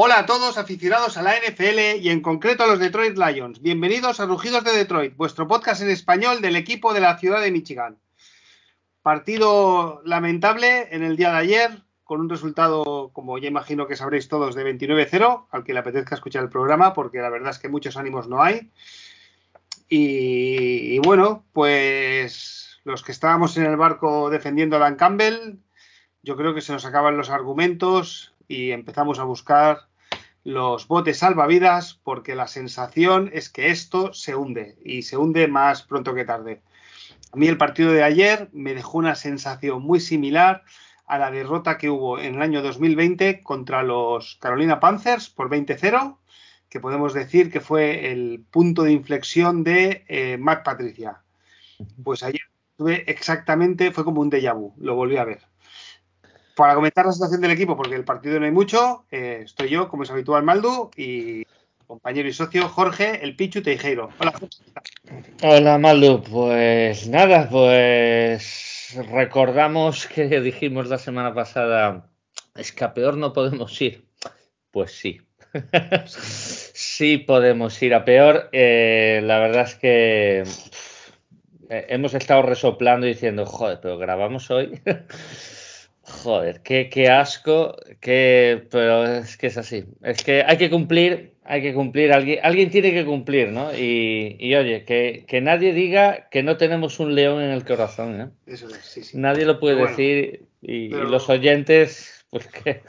Hola a todos aficionados a la NFL y en concreto a los Detroit Lions. Bienvenidos a Rugidos de Detroit, vuestro podcast en español del equipo de la ciudad de Michigan. Partido lamentable en el día de ayer, con un resultado, como ya imagino que sabréis todos, de 29-0, al que le apetezca escuchar el programa, porque la verdad es que muchos ánimos no hay. Y, y bueno, pues los que estábamos en el barco defendiendo a Dan Campbell, yo creo que se nos acaban los argumentos y empezamos a buscar los botes salvavidas porque la sensación es que esto se hunde y se hunde más pronto que tarde. A mí el partido de ayer me dejó una sensación muy similar a la derrota que hubo en el año 2020 contra los Carolina Panthers por 20-0, que podemos decir que fue el punto de inflexión de eh, Mac Patricia. Pues ayer tuve exactamente, fue como un déjà vu, lo volví a ver. Para comentar la situación del equipo, porque el partido no hay mucho, eh, estoy yo, como es habitual, Maldu, y compañero y socio Jorge, el Pichu Teijeiro. Hola, Jorge. Hola, Maldu. Pues nada, pues recordamos que dijimos la semana pasada, es que a peor no podemos ir. Pues sí. sí podemos ir a peor. Eh, la verdad es que eh, hemos estado resoplando diciendo, joder, pero grabamos hoy. Joder, qué, qué asco, qué, pero es que es así. Es que hay que cumplir, hay que cumplir, alguien, alguien tiene que cumplir, ¿no? Y, y oye, que, que, nadie diga que no tenemos un león en el corazón, ¿eh? Eso es, sí, sí. Nadie lo puede decir y, pero- y los oyentes, pues que,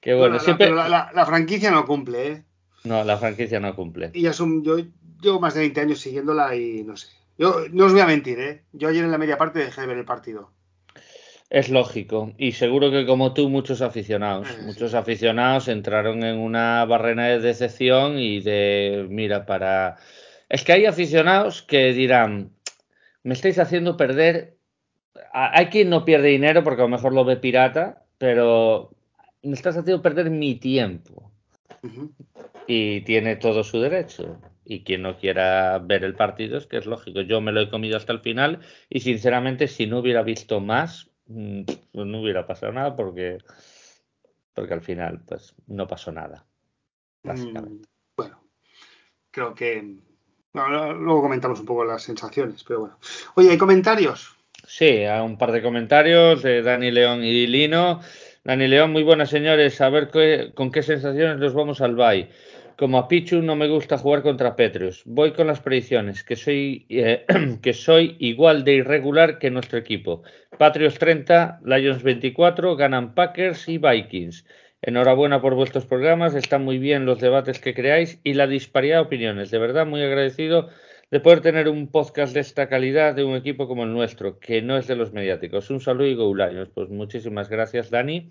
que bueno, Bueno, la- siempre... pero la, la- la franquicia no cumple, ¿eh? No, la franquicia no cumple. Y ya son, yo llevo más de 20 años siguiéndola y no sé. Yo no os voy a mentir, ¿eh? Yo ayer en la media parte dejé de ver el partido. Es lógico, y seguro que como tú muchos aficionados, muchos aficionados entraron en una barrena de decepción y de, mira, para... Es que hay aficionados que dirán, me estáis haciendo perder... Hay quien no pierde dinero porque a lo mejor lo ve pirata, pero me estás haciendo perder mi tiempo y tiene todo su derecho. Y quien no quiera ver el partido es que es lógico. Yo me lo he comido hasta el final y sinceramente si no hubiera visto más, pues no hubiera pasado nada porque, porque al final pues no pasó nada. Básicamente. Mm, bueno, creo que. bueno, luego comentamos un poco las sensaciones, pero bueno. Oye, ¿hay comentarios? Sí, a un par de comentarios de Dani León y Lino. Dani León, muy buenas señores, a ver qué- con qué sensaciones nos vamos al Bay. Como a Pichu no me gusta jugar contra Petrius. Voy con las predicciones, que soy, eh, que soy igual de irregular que nuestro equipo. Patriots 30, Lions 24, ganan Packers y Vikings. Enhorabuena por vuestros programas, están muy bien los debates que creáis y la disparidad de opiniones. De verdad, muy agradecido de poder tener un podcast de esta calidad de un equipo como el nuestro, que no es de los mediáticos. Un saludo y go Lions. Pues muchísimas gracias, Dani.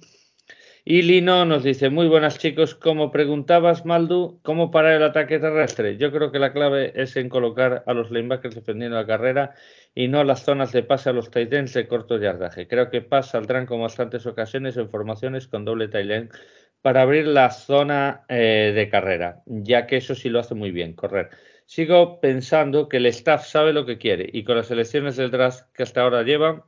Y Lino nos dice, muy buenas chicos, como preguntabas, Maldu, ¿cómo parar el ataque terrestre? Yo creo que la clave es en colocar a los linebackers defendiendo la carrera y no las zonas de pase a los tight ends de corto yardaje. Creo que Paz saldrán con bastantes ocasiones en formaciones con doble tight end para abrir la zona eh, de carrera, ya que eso sí lo hace muy bien, correr. Sigo pensando que el staff sabe lo que quiere y con las elecciones del draft que hasta ahora llevan,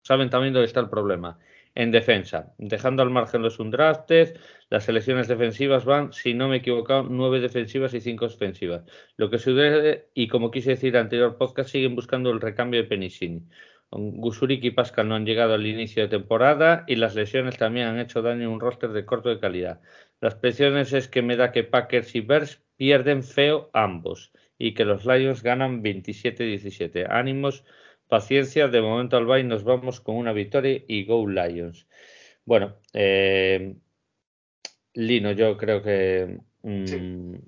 saben también dónde está el problema. En defensa, dejando al margen los undrafted, las selecciones defensivas van, si no me he equivocado, nueve defensivas y cinco ofensivas. Lo que sucede, y como quise decir en anterior podcast, siguen buscando el recambio de Penisini. Gusurik y Pascal no han llegado al inicio de temporada y las lesiones también han hecho daño a un roster de corto de calidad. Las presiones es que me da que Packers y Bears pierden feo ambos y que los Lions ganan 27-17. Ánimos, paciencia, de momento al Bay nos vamos con una victoria y Go Lions. Bueno, eh, Lino, yo creo que mm, Sí.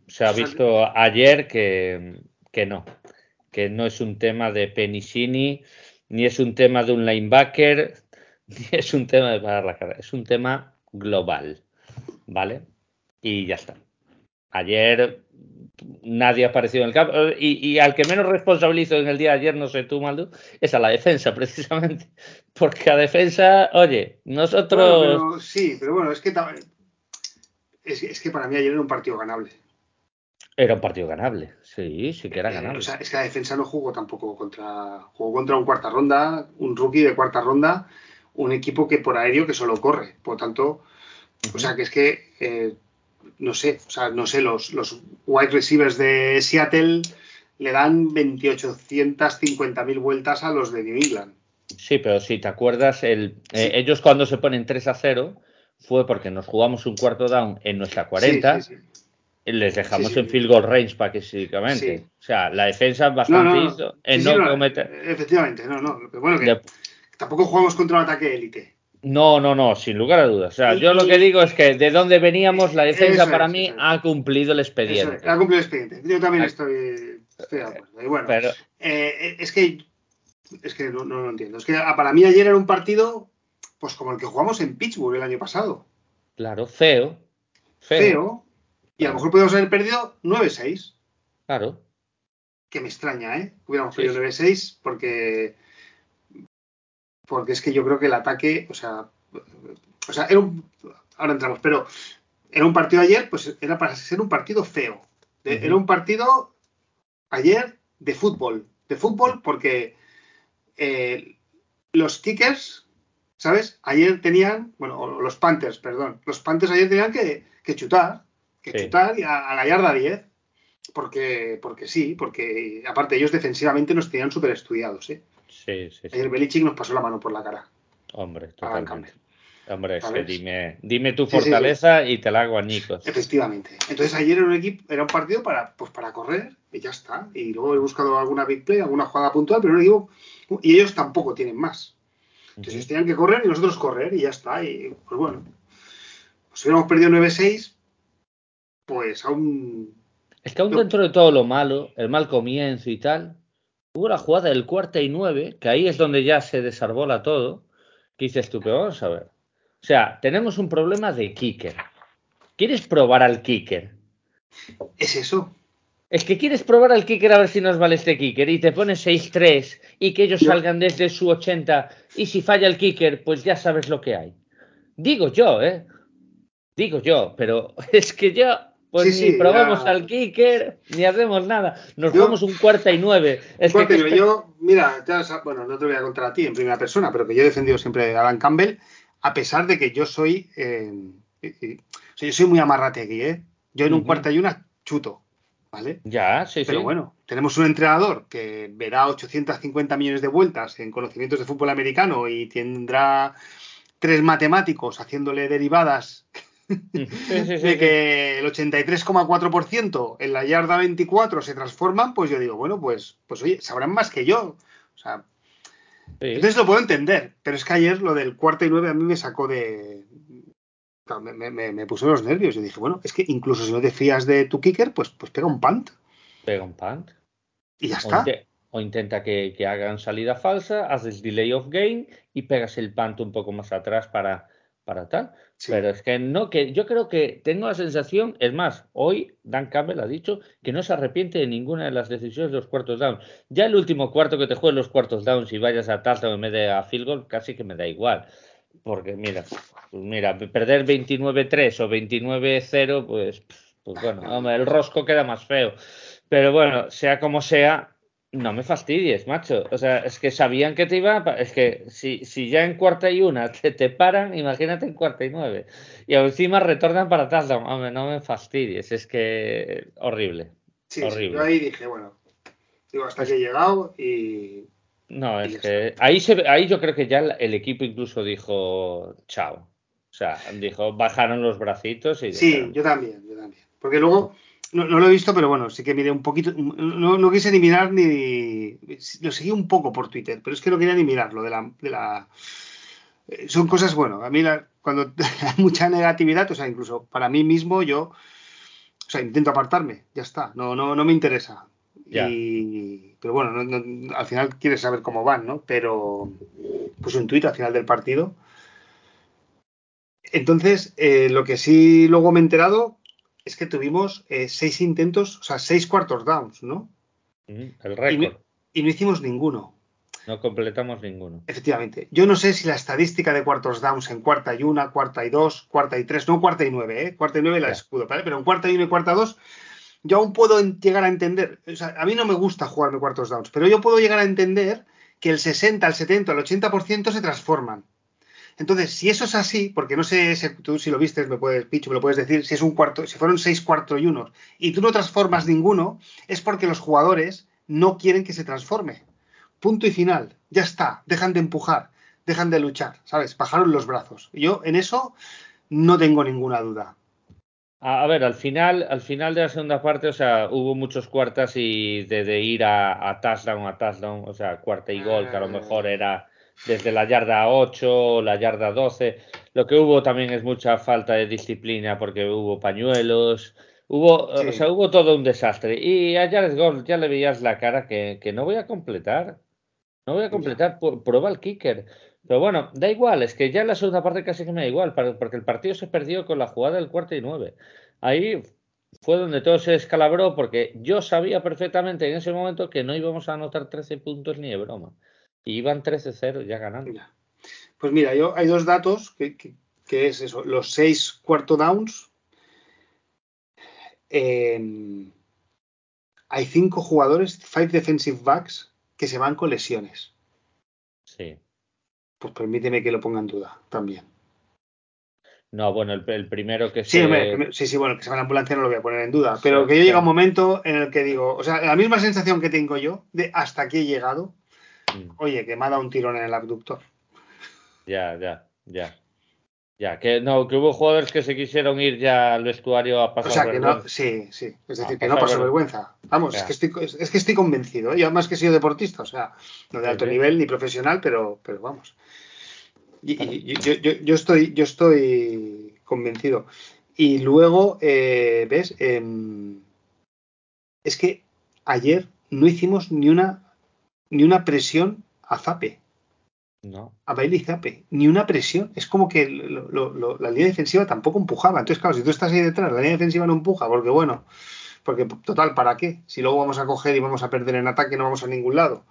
se ha visto ayer que, que no, que no es un tema de Penisini, ni es un tema de un linebacker, ni es un tema de parar la carrera, es un tema global, ¿vale? Y ya está. Ayer nadie ha aparecido en el campo y, y al que menos responsabilizo en el día de ayer, no sé tú, Maldu, es a la defensa precisamente, porque a defensa, oye, nosotros... Bueno, pero- sí, pero bueno, es que, es, es que para mí ayer era un partido ganable. Era un partido ganable, sí, sí que era Eh, ganable. o sea, es que la defensa no jugó tampoco contra. Jugó contra un cuarta ronda, un rookie de cuarta ronda, un equipo que por aéreo que solo corre. Por tanto, o sea, que es que eh, no sé, o sea, no sé, los, los wide receivers de Seattle le dan 2850.000 vueltas a los de New England. Sí, pero si te acuerdas, el, eh, ellos cuando se ponen 3 a 0 fue porque nos jugamos un cuarto down en nuestra 40 les dejamos en field goal range prácticamente. O sea, la defensa bastante hizo en no, cometer. Efectivamente, no, no. bueno, que tampoco jugamos contra un ataque élite. No, no, no, sin lugar a dudas. O sea, yo lo que digo es que de donde veníamos, la defensa para mí ha cumplido el expediente. ha cumplido el expediente. Yo también estoy, de acuerdo. Y bueno, eh, es que es que no, no, lo entiendo. Es que ah, para mí ayer era un partido, pues como el que jugamos en Pittsburgh el año pasado. Claro, feo. Feo. y a lo mejor podemos haber perdido 9-6. Claro. Que me extraña, ¿eh? Hubiéramos perdido 9-6 porque. Porque es que yo creo que el ataque, o sea. O sea, era un. Ahora entramos, pero era un partido ayer, pues era para ser un partido feo. Era un partido ayer de fútbol. De fútbol porque eh, los kickers, ¿sabes? Ayer tenían, bueno, los Panthers, perdón, los Panthers ayer tenían que, chutar, que chutar a, la yarda 10, porque, porque sí, porque aparte ellos defensivamente nos tenían súper estudiados, ¿eh? Sí, sí, Ayer Belichick nos pasó la mano por la cara. Hombre, totalmente. Hombre, es que dime, dime tu fortaleza y te la hago a Nicos. Efectivamente. Entonces ayer era un equipo, era un partido para, pues para correr y ya está. Y luego he buscado alguna big play, alguna jugada puntual, pero no digo y ellos tampoco tienen más. Entonces tenían que correr y nosotros correr y ya está. Y pues bueno, pues si hubiéramos perdido 9-6, pues aún. Es que aún dentro de todo lo malo, el mal comienzo y tal, hubo la jugada del cuarta y nueve, que ahí es donde ya se desarbola todo, que dices tú, pero vamos a ver. O sea, tenemos un problema de kicker. ¿Quieres probar al kicker? Es eso. Es que quieres probar al kicker a ver si nos vale este kicker y te pones 6-3 y que ellos salgan desde su 80 y si falla el kicker, pues ya sabes lo que hay. Digo yo, ¿eh? Digo yo, pero es que yo, pues ni probamos al kicker ni hacemos nada. Nos jugamos un cuarta y nueve. Es que, yo, mira, bueno, no te voy a contar a ti en primera persona, pero que yo he defendido siempre a Alan Campbell, a pesar de que yo soy, eh, yo soy muy amarrategui, ¿eh? Yo en un cuarta y una chuto. ¿vale? Ya, sí, Pero bueno, tenemos un entrenador que verá 850 millones de vueltas en conocimientos de fútbol americano y tendrá tres matemáticos haciéndole derivadas de que el 83,4% en la yarda 24 se transforman, pues yo digo, bueno, pues, pues oye, sabrán más que yo. O sea, entonces lo puedo entender, pero es que ayer lo del cuarto y nueve a mí me sacó de, me, me, puso los nervios. y dije, bueno, es que incluso si no te fías de tu kicker, pues, pues pega un punt. Pega un punt. Y ya está. O, intenta que, hagan salida falsa, haces delay of game y pegas el punt un poco más atrás para, para tal. Pero es que no, que yo creo que tengo la sensación, es más, hoy Dan Campbell ha dicho que no se arrepiente de ninguna de las decisiones de los cuartos down. Ya el último cuarto que te juegues los cuartos downs y vayas a touchdown en vez de a field goal, casi que me da igual. Porque mira, pues mira, perder 29-3 o 29-0, pues, pues bueno, el rosco queda más feo. Pero bueno, sea como sea, no me fastidies, macho. O sea, es que sabían que te iba. Es que si, si ya en cuarta y una te, te paran, imagínate en cuarta y nueve. Y encima retornan para atrás. Hombre, no me fastidies. Es que horrible. Sí, horrible. yo ahí dije, bueno, digo, hasta que he llegado y no, es que ahí, se, ahí yo creo que ya el equipo incluso dijo chao. O sea, dijo, bajaron los bracitos y... Sí, yo también, yo también. Porque luego, no, lo he visto, pero bueno, sí que miré un poquito, no, no quise ni mirar ni... Lo seguí un poco por Twitter, pero es que no quería ni mirarlo de la... De la eh, son cosas, bueno, a mí cuando hay mucha negatividad, o sea, incluso para mí mismo yo, o sea, intento apartarme, ya está, no, no, no me interesa. Y, pero bueno, al final quieres saber cómo van, ¿no? Pero pues un tuit al final del partido. Entonces, eh, lo que sí luego me he enterado es que tuvimos eh, seis intentos, o sea, seis cuartos downs, ¿no? El récord. Y, no hicimos ninguno. No completamos ninguno. Efectivamente. Yo no sé si la estadística de cuartos downs en cuarta y una, cuarta y dos, cuarta y tres, no cuarta y nueve, ¿eh? Cuarta y nueve la escudo, ¿vale? Pero en cuarta y una y cuarta dos yo aún puedo llegar a entender, o sea, a mí no me gusta jugarme cuartos downs, pero yo puedo llegar a entender que el 60, el 70, el 80% se transforman. Entonces, si eso es así, porque no sé tú si lo viste, me puedes, Picho, me lo puedes decir, si es un cuarto, si fueron seis cuarto y unos, y tú no transformas ninguno, es porque los jugadores no quieren que se transforme. Punto y final. Ya está. Dejan de empujar, dejan de luchar, ¿sabes? Bajaron los brazos. Yo en eso no tengo ninguna duda. A, ver, al final, al final de la segunda parte, o sea, hubo muchos cuartas y de, ir a, a touchdown a touchdown, o sea, cuarta y gol, que a lo mejor eh. era desde la yarda 8 o la yarda 12. Lo que hubo también es mucha falta de disciplina porque hubo pañuelos, hubo, o sea, hubo todo un desastre. Y a Jared Gold ya le veías la cara que, que no voy a completar. No voy a completar, prueba el kicker. Pero bueno, da igual, es que ya en la segunda parte casi que me da igual, porque el partido se perdió con la jugada del cuarto y nueve. Ahí fue donde todo se descalabró, porque yo sabía perfectamente en ese momento que no íbamos a anotar 13 puntos ni de broma. Y iban 13-0 ya ganando. Pues mira, yo hay dos datos que, es eso, los seis cuarto downs. Em, hay cinco jugadores, five defensive backs, que se van con lesiones. Sí. Pues permíteme que lo ponga en duda también. No, bueno, el, primero que sí, se... sí, sí, bueno, que se va la ambulancia no lo voy a poner en duda, pero que yo llega un momento en el que digo, o sea, la misma sensación que tengo yo de hasta aquí he llegado. Oye, que me ha dado un tirón en el abductor. Ya, ya, ya. Ya, que no, que hubo jugadores que se quisieron ir ya al vestuario a pasar O sea, que no, sí, sí. Es decir, que no pasó vergüenza. Vamos, es que, estoy, es, que estoy convencido. ¿eh? Yo además que he sido deportista, o sea, no de alto nivel ni profesional, pero, pero vamos. Y, yo, yo, yo, estoy, yo estoy convencido. Y luego, eh, ¿ves? Em, es que ayer no hicimos ni una ni una presión a Zape. No. A Bailey Zape. Ni una presión. Es como que la línea defensiva tampoco empujaba. Entonces, claro, si tú estás ahí detrás, la línea defensiva no empuja, porque bueno, porque total, ¿para qué? Si luego vamos a coger y vamos a perder en ataque, no vamos a ningún lado.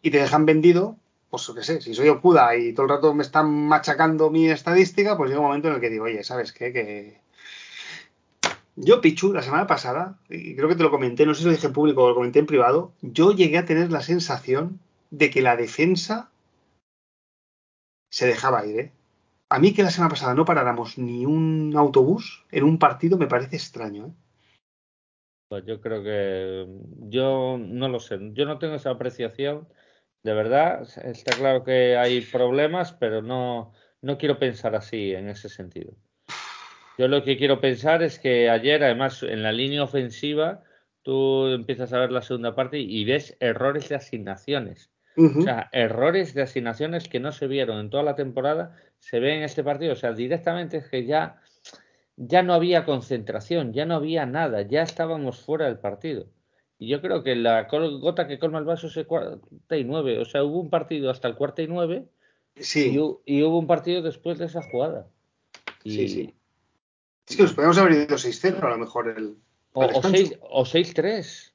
Y te dejan vendido, pues qué sé, si soy Okuda y todo el rato me están machacando mi estadística, pues llega un momento en el que digo, oye, ¿sabes qué? Que yo, Pichu, la semana pasada, y creo que te lo comenté, no sé si lo dije en público o lo comenté en privado, yo llegué a tener la sensación de que la defensa se dejaba ir. ¿eh? A mí que la semana pasada no paráramos ni un autobús en un partido me parece extraño. ¿eh? Pues yo creo que yo no lo sé, yo no tengo esa apreciación. De verdad, está claro que hay problemas, pero no, no quiero pensar así en ese sentido. Yo lo que quiero pensar es que ayer, además, en la línea ofensiva, tú empiezas a ver la segunda parte y ves errores de asignaciones. O sea, errores de asignaciones que no se vieron en toda la temporada, se ven en este partido. O sea, directamente es que ya, ya no había concentración, ya no había nada, ya estábamos fuera del partido. Y yo creo que la gota que colma el vaso es el cuarta y nueve. O sea, hubo un partido hasta el cuarta y nueve sí. y, hubo un partido después de esa jugada. sí, sí. Es que nos podemos haber ido 6-0 a lo mejor el. O, 6-3.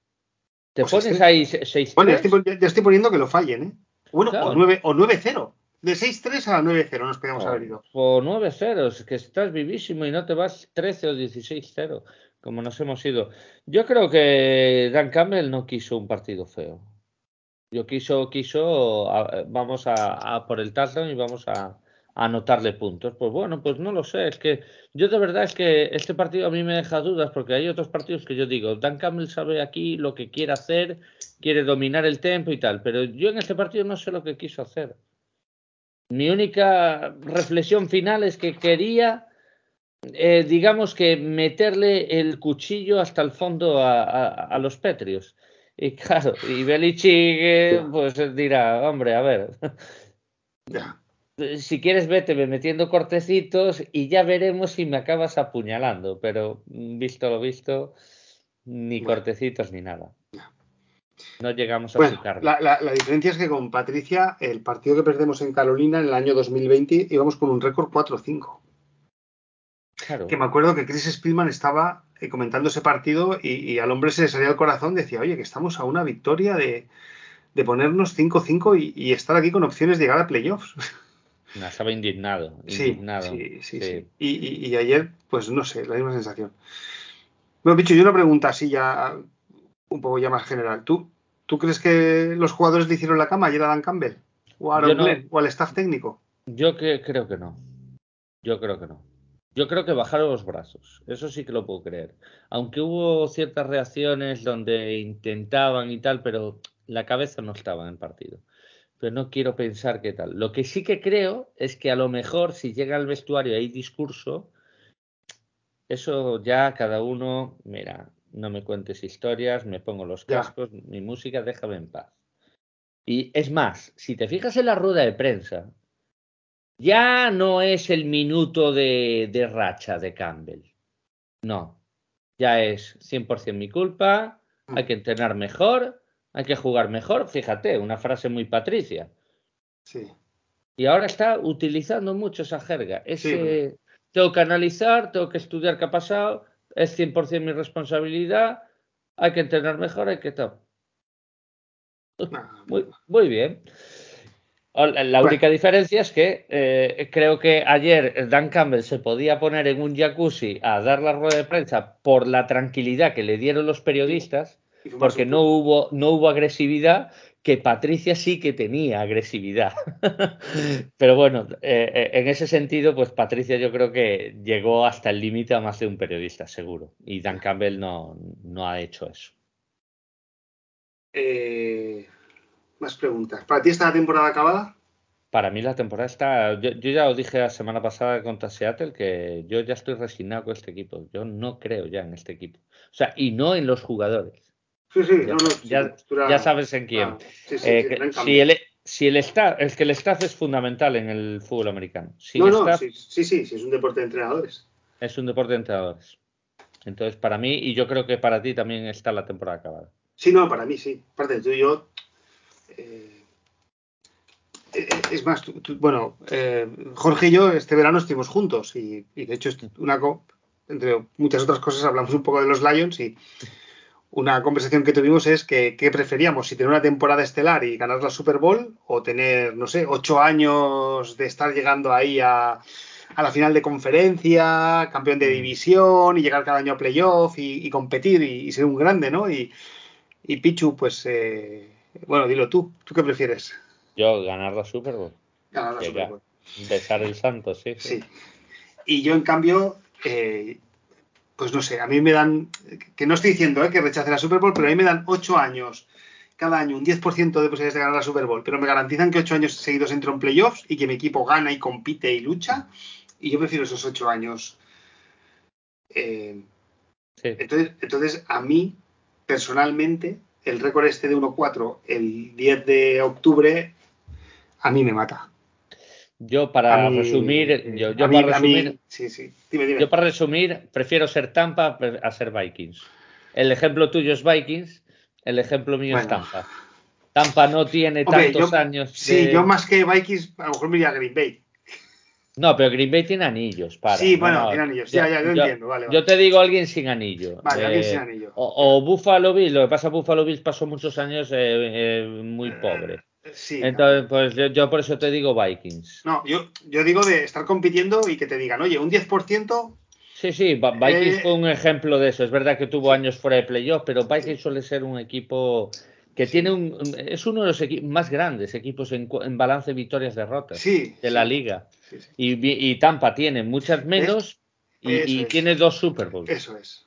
Te pones ahí 6-3. Bueno, ya estoy, poniendo que lo fallen, ¿eh? Bueno, o 9-0. De 6-3 a 9-0 nos podemos haber ido. O 9-0, es que estás vivísimo y no te vas 13 o 16-0, como nos hemos ido. Yo creo que Dan Campbell no quiso un partido feo. Yo quiso, quiso, vamos a, a por el touchdown y vamos a, anotarle puntos. Pues bueno, pues no lo sé. Es que yo de verdad es que este partido a mí me deja dudas porque hay otros partidos que yo digo, Dan Campbell sabe aquí lo que quiere hacer, quiere dominar el tempo y tal, pero yo en este partido no sé lo que quiso hacer. Mi única reflexión final es que quería, eh, digamos que meterle el cuchillo hasta el fondo a, los Petrios. Y claro, y Belichick eh, pues dirá, hombre, a ver. Ya si quieres, vete metiendo cortecitos y ya veremos si me acabas apuñalando. Pero mm, visto lo visto, ni cortecitos ni nada. No llegamos a bueno, la, la, diferencia es que con Patricia, el partido que perdemos en Carolina en el año 2020, íbamos con un récord 4-5. Claro. Que me acuerdo que Chris Spielman estaba eh, comentando ese partido y, al hombre se le salía el corazón, decía, oye, que estamos a una victoria de, ponernos 5-5 y, y, estar aquí con opciones de llegar a playoffs. estaba indignado. indignado. Sí, sí, sí. Y, ayer, pues no sé, la misma sensación. Bueno, bicho, yo una pregunta así ya, un poco ya más general. ¿Tú, ¿Tú crees que los jugadores le hicieron la cama ayer a Dan Campbell? ¿O a Aaron o al staff técnico? Yo que, creo que no. Yo creo que no. Yo creo que bajaron los brazos. Eso sí que lo puedo creer. Aunque hubo ciertas reacciones donde intentaban y tal, pero la cabeza no estaba en el partido. Pero no quiero pensar qué tal. Lo que sí que creo es que a lo mejor si llega al vestuario y hay discurso, eso ya cada uno, mira, no me cuentes historias, me pongo los cascos, mi música, déjame en paz. Y es más, si te fijas en la rueda de prensa, ya no es el minuto de, de racha de Campbell. No, ya es 100% mi culpa, hay que entrenar mejor, hay que jugar mejor. Fíjate, una frase muy patricia. Sí. Y ahora está utilizando mucho esa jerga. Ese, tengo que analizar, tengo que estudiar qué ha pasado, es 100% mi responsabilidad, hay que entrenar mejor, hay que todo. Muy, muy bien. La única diferencia es que eh, creo que ayer Dan Campbell se podía poner en un jacuzzi a dar la rueda de prensa por la tranquilidad que le dieron los periodistas, porque no hubo, no hubo agresividad, que Patricia sí que tenía agresividad. Pero bueno, eh, eh, en ese sentido, pues Patricia yo creo que llegó hasta el límite a más de un periodista, seguro. Y Dan Campbell no, no ha hecho eso. Eh, más preguntas. ¿Para ti está la temporada acabada? Para mí la temporada está. Yo, ya lo dije la semana pasada contra Seattle que yo ya estoy resignado con este equipo. Yo no creo ya en este equipo. O sea, y no en los jugadores. Sí, sí, ya, no, no, ya, sabes en quién. Eh, si el, si el staff, es que el staff es fundamental en el fútbol americano. no, no, sí, sí, sí, es un deporte de entrenadores. Es un deporte de entrenadores. Entonces, para mí, y yo creo que para ti también está la temporada acabada. Sí, no, para mí sí. Aparte, tú y yo. Eh, eh, es más, bueno, eh, Jorge y yo este verano estuvimos juntos y, de hecho, una, entre muchas otras cosas, hablamos un poco de los Lions y una conversación que tuvimos es que qué preferíamos, si tener una temporada estelar y ganar la Super Bowl o tener, no sé, ocho años de estar llegando ahí a, a la final de conferencia, campeón de mm. división y llegar cada año a playoff y, competir y, ser un grande, ¿no? Y, y Pichu, pues, eh, bueno, dilo tú, ¿tú qué prefieres? Yo, ganar la Super Bowl. Ganar la Super Bowl. Besar el santo, sí, sí. Y yo, en cambio, eh, pues no sé, a mí me dan, que no estoy diciendo eh, que rechace la Super Bowl, pero a mí me dan ocho años, cada año un 10% de posibilidades de ganar la Super Bowl, pero me garantizan que ocho años seguidos entro en playoffs y que mi equipo gana y compite y lucha, y yo prefiero esos ocho años. Eh, entonces, entonces, a mí, personalmente, el récord este de 1-4 el 10 de octubre a mí me mata. Yo para resumir, yo, para resumir, yo para resumir prefiero ser Tampa a ser Vikings. El ejemplo tuyo es Vikings, el ejemplo mío es Tampa. Tampa no tiene tantos años. Sí, yo más que Vikings, a lo mejor me iría a Green Bay. No, pero Green Bay tiene anillos. Para. Sí, bueno, tiene anillos. Ya, ya, yo, entiendo. Vale, Yo te digo alguien sin anillo. Vale, alguien sin anillo. O, Buffalo Bills. Lo que pasa, Buffalo Bills pasó muchos años eh, eh, muy pobre. Sí. Entonces, pues yo, por eso te digo Vikings. No, yo, yo digo de estar compitiendo y que te digan, oye, un 10%. Sí, sí, Vikings fue un ejemplo de eso. Es verdad que tuvo años fuera de playoff, pero Vikings suele ser un equipo que tiene un, es uno de los más grandes equipos en, balance victorias-derrotas de la liga. Y, Tampa tiene muchas menos y, tiene dos Super Bowls. Eso es.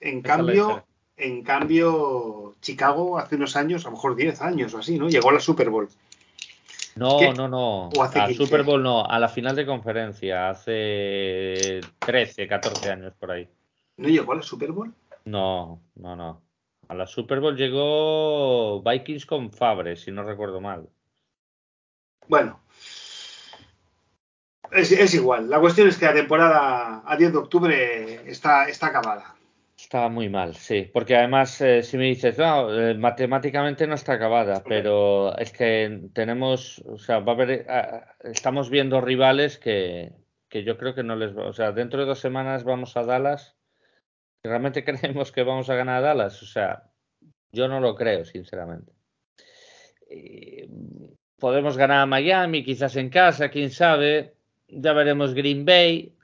En cambio, en cambio, Chicago hace unos años, a lo mejor 10 años o así, ¿no? Llegó a la Super Bowl. No, no, no. a Super Bowl no, a la final de conferencia, hace 13, 14 años por ahí. ¿No llegó a la Super Bowl? No, no, no. A la Super Bowl llegó Vikings con Fabre, si no recuerdo mal. Bueno, es, igual. La cuestión es que la temporada a 10 de octubre está, está acabada. Está muy mal, sí. Porque además, eh, si me dices, no, eh, matemáticamente no está acabada, pero es que tenemos, o sea, va a haber, eh, estamos viendo rivales que, que yo creo que no les va, o sea, dentro de dos semanas vamos a Dallas ¿Realmente creemos que vamos a ganar a Dallas? O sea, yo no lo creo, sinceramente. podemos ganar a Miami, quizás en casa, quién sabe. Ya veremos Green Bay.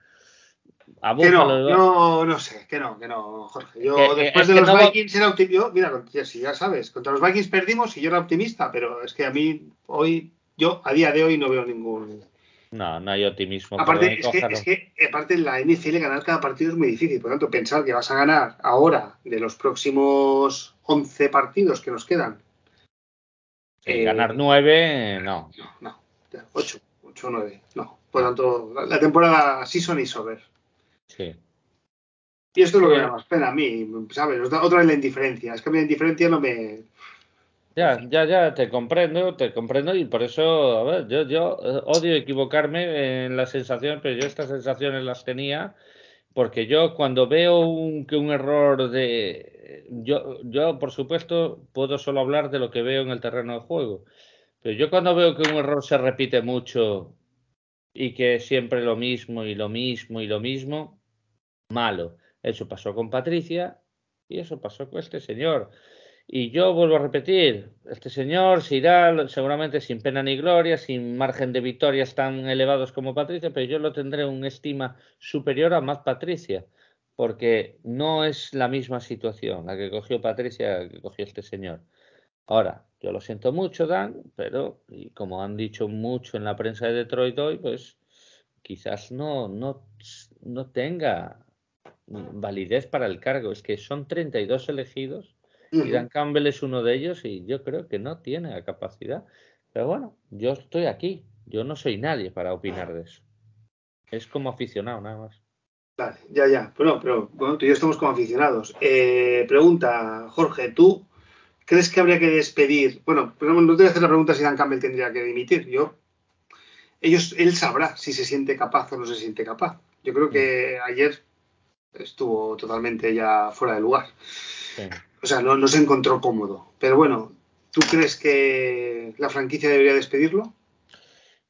A que no, no, no sé, que no, que no, Jorge. Yo después de los Vikings era optimista. Mira, si ya sabes, contra los Vikings perdimos y yo era optimista, pero es que a mí hoy, yo a día de hoy no veo ningún No, no hay optimismo. Aparte, es que, es que, aparte en la NFL ganar cada partido es muy difícil. Por lo tanto, pensar que vas a ganar ahora de los próximos 11 partidos que nos quedan. Eh, ganar 9, no. No, no. 8, 8 9. No. Por lo tanto, la, temporada season is over. Sí. Y esto es lo que me da más pena a mí, ¿sabes? Otra vez la indiferencia. Es que a mí la indiferencia no me. Ya, ya, ya, te comprendo, te comprendo y por eso, a ver, yo, yo eh, odio equivocarme en las sensaciones, pero yo estas sensaciones las tenía porque yo cuando veo un, que un error de... Yo, yo, por supuesto, puedo solo hablar de lo que veo en el terreno de juego, pero yo cuando veo que un error se repite mucho y que siempre lo mismo y lo mismo y lo mismo, malo. Eso pasó con Patricia y eso pasó con este señor. Y yo vuelvo a repetir, este señor se irá seguramente sin pena ni gloria, sin margen de victorias tan elevados como Patricia, pero yo lo tendré en una estima superior a más Patricia, porque no es la misma situación la que cogió Patricia que cogió este señor. Ahora, yo lo siento mucho, Dan, pero y como han dicho mucho en la prensa de Detroit hoy, pues quizás no, no, no tenga validez para el cargo. Es que son 32 elegidos y Dan Campbell es uno de ellos y yo creo que no tiene la capacidad. Pero bueno, yo estoy aquí. Yo no soy nadie para opinar de eso. Es como aficionado, nada más. Vale, ya, ya. Bueno, pero bueno, tú y yo estamos como aficionados. Eh, pregunta, Jorge, ¿tú crees que habría que despedir? Bueno, pero no te voy a hacer la pregunta si Dan Campbell tendría que dimitir. Yo, ellos, él sabrá si se siente capaz o no se siente capaz. Yo creo que ayer estuvo totalmente ya fuera de lugar. O sea, no, se encontró cómodo. Pero bueno, ¿tú crees que la franquicia debería despedirlo?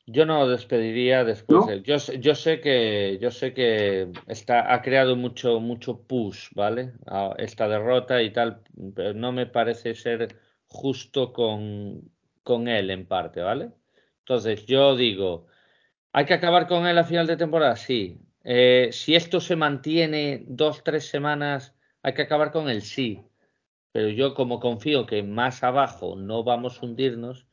Yo no despediría después. yo, yo, sé que yo sé que está ha creado mucho mucho push, ¿vale? esta derrota y tal, pero no me parece ser justo con, con él en parte, ¿vale? Entonces yo digo, ¿hay que acabar con él a final de temporada? Sí. Eh, si esto se mantiene dos, tres semanas, hay que acabar con él, sí pero yo como confío que más abajo no vamos a hundirnos,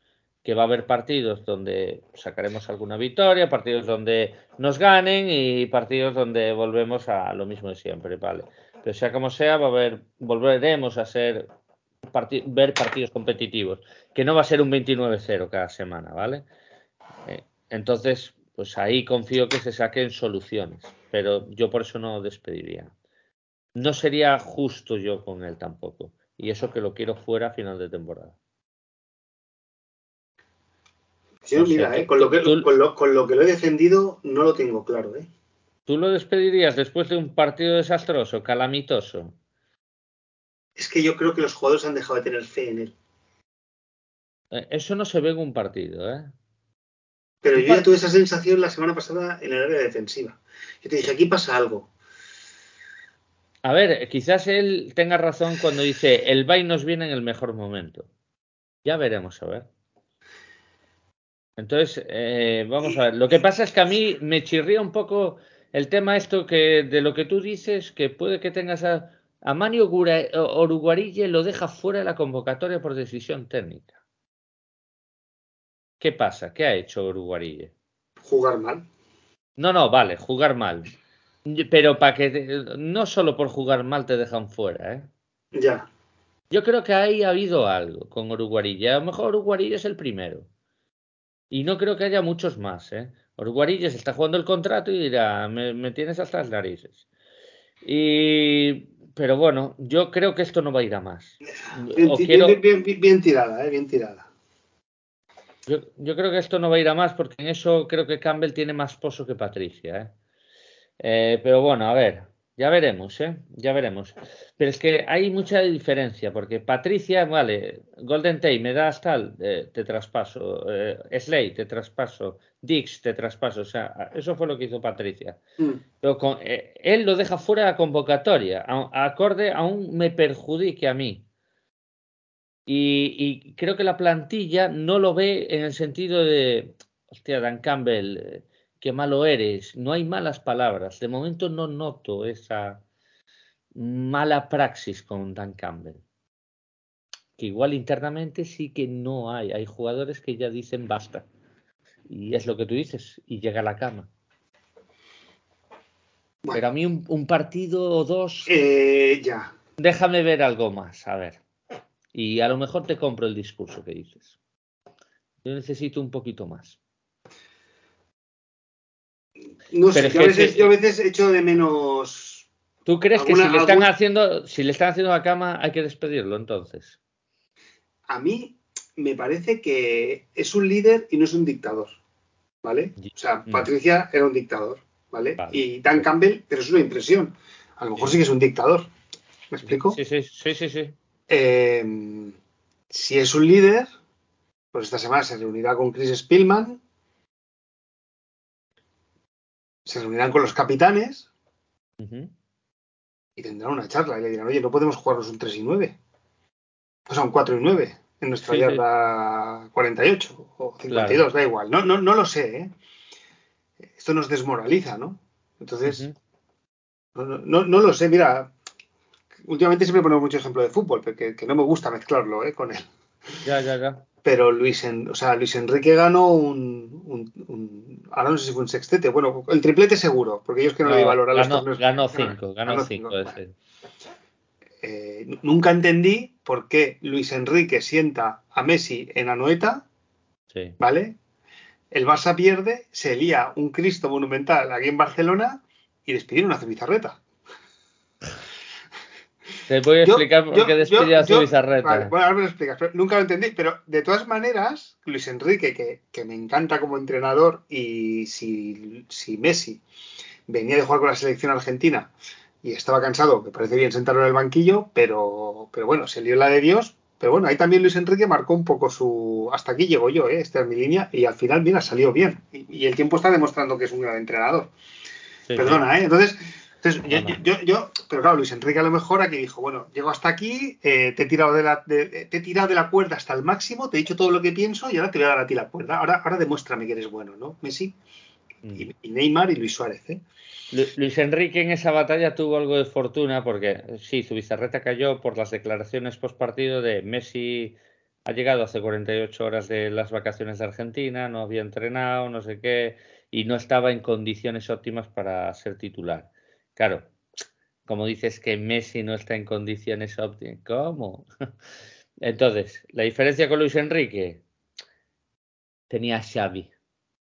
que va a haber partidos donde sacaremos alguna victoria, partidos donde nos ganen y partidos donde volvemos a lo mismo de siempre, ¿vale? Pero sea como sea, va a haber, volveremos a ser ver partidos competitivos, que no va a ser un 29-0 cada semana, ¿vale? Eh, entonces, pues ahí confío que se saquen soluciones, pero yo por eso no despediría. No sería justo yo con él tampoco y eso que lo quiero fuera a final de temporada. Mira, eh, con, lo que, con, lo, que lo he defendido no lo tengo claro. ¿eh? ¿Tú lo despedirías después de un partido desastroso, calamitoso? Es que yo creo que los jugadores han dejado de tener fe en él. Eh, eso no se ve en un partido, ¿eh? Pero yo ya tuve esa sensación la semana pasada en el área defensiva. Yo te dije, aquí pasa algo. A ver, quizás él tenga razón cuando dice el bye nos viene en el mejor momento. Ya veremos, a ver. Entonces, eh, vamos a ver. Lo que pasa es que a mí me chirría un poco el tema esto que de lo que tú dices, que puede que tengas a, a Mani Oruguarille lo deja fuera de la convocatoria por decisión técnica. ¿Qué pasa? ¿Qué ha hecho Oruguarille? Jugar mal. No, no, vale, jugar mal. Pero para que no solo por jugar mal te dejan fuera, ¿eh? Ya. Yo creo que ahí ha habido algo con Uruguarilla. A lo mejor Uruguarilla es el primero. Y no creo que haya muchos más, ¿eh? Uruguarilla se está jugando el contrato y dirá, me, tienes hasta las narices. Y pero bueno, yo creo que esto no va a ir a más. Bien, tirada, ¿eh? bien tirada. Yo, yo, creo que esto no va a ir a más porque en eso creo que Campbell tiene más pozo que Patricia. ¿eh? Eh, pero bueno, a ver, ya veremos, ¿eh? Ya veremos. Pero es que hay mucha diferencia, porque Patricia, vale, Golden Tate me das tal, eh, te traspaso, eh, Slay te traspaso, Dix te traspaso, o sea, eso fue lo que hizo Patricia. Mm. Pero con, eh, él lo deja fuera de la convocatoria, acorde aún me perjudique a mí. Y, y, creo que la plantilla no lo ve en el sentido de, hostia, Dan Campbell qué malo eres. No hay malas palabras. De momento no noto esa mala praxis con Dan Campbell. Que igual internamente sí que no hay. Hay jugadores que ya dicen basta. y es lo que tú dices, y llega a la cama. Pero a mí un, partido o dos. Eh, ya. Déjame ver algo más, a ver. Y a lo mejor te compro el discurso que dices. Yo necesito un poquito más. No sé, yo, a veces, yo a veces echo de menos. ¿Tú crees que si le están haciendo, si le están haciendo la cama, hay que despedirlo entonces? A mí me parece que es un líder y no es un dictador. ¿Vale? O sea, mm. Patricia era un dictador. ¿vale? Y Dan Campbell, pero es una impresión. A lo mejor sí, que es un dictador. ¿Me explico? Sí, sí, sí, sí. sí. Eh, si es un líder, pues esta semana se reunirá con Chris Spillman. Se reunirán con los capitanes. Y tendrán una charla y le dirán, oye, no podemos jugarnos un 3 y 9. O sea, un 4 y 9 en nuestra yarda 48 o 52, da igual. No, no, no lo sé, ¿eh? esto nos desmoraliza, ¿no? Entonces, no, no, lo sé, mira, últimamente siempre ponemos mucho ejemplo de fútbol, porque que no me gusta mezclarlo ¿eh? con él. Ya, ya, ya. Pero Luis, o sea, Luis Enrique ganó un, ahora no sé si fue un sextete, bueno, el triplete seguro, porque ellos que no, le valoran los torneos. Ganó cinco, ganó, cinco. Eh, nunca entendí por qué Luis Enrique sienta a Messi en Anoeta, sí. ¿vale? el Barça pierde, se lía un Cristo monumental aquí en Barcelona y despidieron a Zubizarreta. Te voy a explicar por qué despidió a Zubizarreta. Vale, bueno, ahora me lo explicas. nunca lo entendí, pero de todas maneras, Luis Enrique, que, me encanta como entrenador, y si, si, Messi venía de jugar con la selección argentina y estaba cansado, que parece bien sentarlo en el banquillo, pero, pero bueno, se lió la de Dios, pero bueno, ahí también Luis Enrique marcó un poco su. Hasta aquí llego yo, ¿eh? esta es mi línea, y al final, mira, salió bien. Y, el tiempo está demostrando que es un gran entrenador. Perdona, ¿eh? Entonces, yo, pero claro, Luis Enrique a lo mejor aquí dijo, bueno, llego hasta aquí, eh, te, he tirado de la, te he tirado de la cuerda hasta el máximo, te he dicho todo lo que pienso y ahora te voy a dar a ti la cuerda. Ahora, ahora demuéstrame que eres bueno, ¿no? Messi mm. y, Neymar y Luis Suárez, ¿eh? Luis Enrique en esa batalla tuvo algo de fortuna porque sí, Zubizarreta cayó por las declaraciones post partido de Messi ha llegado hace 48 horas de las vacaciones de Argentina, no había entrenado, no sé qué, y no estaba en condiciones óptimas para ser titular. Claro, como dices que Messi no está en condiciones óptimas, ¿cómo? Entonces, la diferencia con Luis Enrique tenía a Xavi.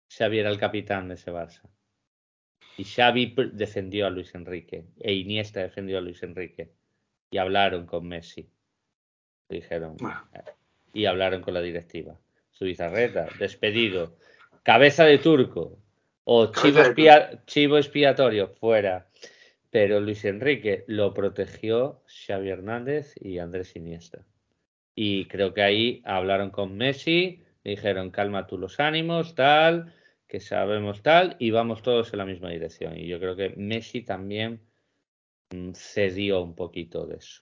Xavi era el capitán de ese Barça. Y Xavi defendió a Luis Enrique e Iniesta defendió a Luis Enrique y hablaron con Messi. Dijeron eh, y hablaron con la directiva. Su bizarreta, despedido, cabeza de turco o chivo, expiatorio fuera. Pero Luis Enrique lo protegió Xavi Hernández y Andrés Iniesta. Y creo que ahí hablaron con Messi, dijeron calma tú los ánimos, tal, que sabemos tal y vamos todos en la misma dirección. Y yo creo que Messi también mm, cedió un poquito de eso.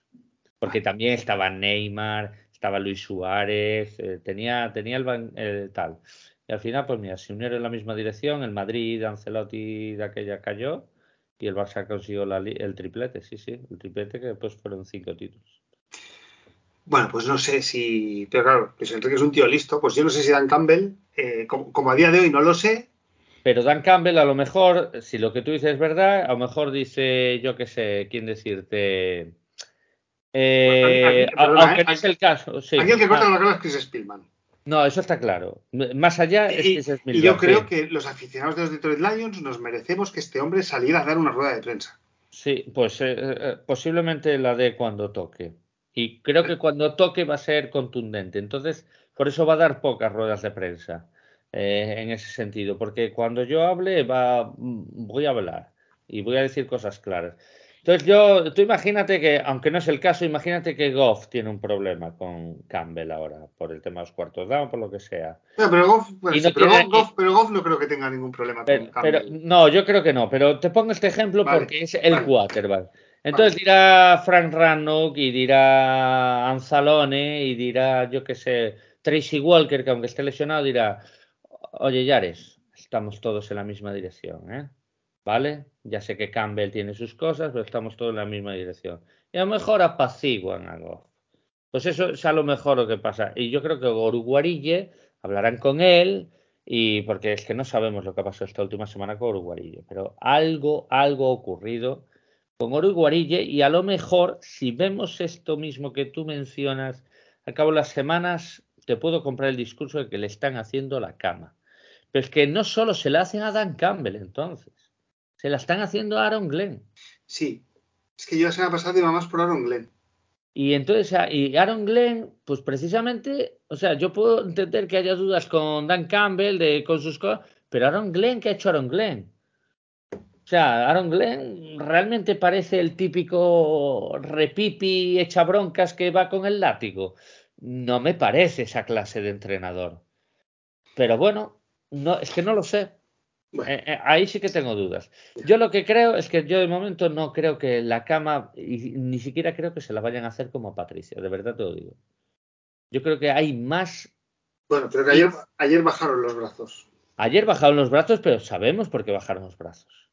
Porque también estaba Neymar, estaba Luis Suárez, eh, tenía, tenía el, tal. Y al final, pues mira, se unieron en la misma dirección, el Madrid, Ancelotti de aquella cayó y el Barça consiguió el triplete, sí, sí, el triplete que después fueron cinco títulos. Bueno, pues no sé si. Pero claro, Luis Enrique es un tío listo. Pues yo no sé si Dan Campbell, eh, como, a día de hoy no lo sé. Pero Dan Campbell, a lo mejor, si lo que tú dices es verdad, a lo mejor dice, yo qué sé, quién decirte. Eh, aunque no es el caso. Sí. Aquí el que corta ah. la cara es Chris Spillman. No, eso está claro. Más allá es y, Chris Y yo creo que los aficionados de los Detroit Lions nos merecemos que este hombre saliera a dar una rueda de prensa. Sí, pues eh, posiblemente la dé cuando toque. Y creo que cuando toque va a ser contundente. Entonces, por eso va a dar pocas ruedas de prensa eh, en ese sentido. Porque cuando yo hable, va, voy a hablar y voy a decir cosas claras. Entonces yo, tú imagínate que, aunque no es el caso, imagínate que Goff tiene un problema con Campbell ahora, por el tema de los cuartos down, por lo que sea. No, pero, Goff, pero, Goff, no creo que tenga ningún problema con Campbell. no, yo creo que no, pero te pongo este ejemplo porque es el quarterback. Entonces dirá Frank Rannock y dirá Anzalone y dirá, yo qué sé, Tracy Walker, que aunque esté lesionado, dirá, oye, Yares, estamos todos en la misma dirección, ¿eh? ¿Vale? Ya sé que Campbell tiene sus cosas, pero estamos todos en la misma dirección. Y a lo mejor apaciguan algo. Pues eso es a lo mejor lo que pasa. Y yo creo que Goruguarille hablarán con él y porque es que no sabemos lo que ha pasado esta última semana con Uruguarillo, pero algo, algo ha ocurrido con Uruguarille y a lo mejor si vemos esto mismo que tú mencionas, al cabo de las semanas te puedo comprar el discurso de que le están haciendo la cama. Pero es que no solo se la hacen a Dan Campbell entonces, se la están haciendo a Aaron Glenn. Sí, es que yo la semana pasada iba más por Aaron Glenn. Y entonces, y Aaron Glenn, pues precisamente, o sea, yo puedo entender que haya dudas con Dan Campbell, de, con sus cosas, pero Aaron Glenn, ¿qué ha hecho Aaron Glenn? O sea, Aaron Glenn realmente parece el típico repipi echa broncas que va con el látigo. No me parece esa clase de entrenador. Pero bueno, no, es que no lo sé. Eh, eh, ahí sí que tengo dudas. Yo lo que creo es que yo de momento no creo que la cama, y ni siquiera creo que se la vayan a hacer como Patricia, de verdad te lo digo. Yo creo que hay más. Bueno, pero que ayer, ayer bajaron los brazos. Ayer bajaron los brazos, pero sabemos por qué bajaron los brazos.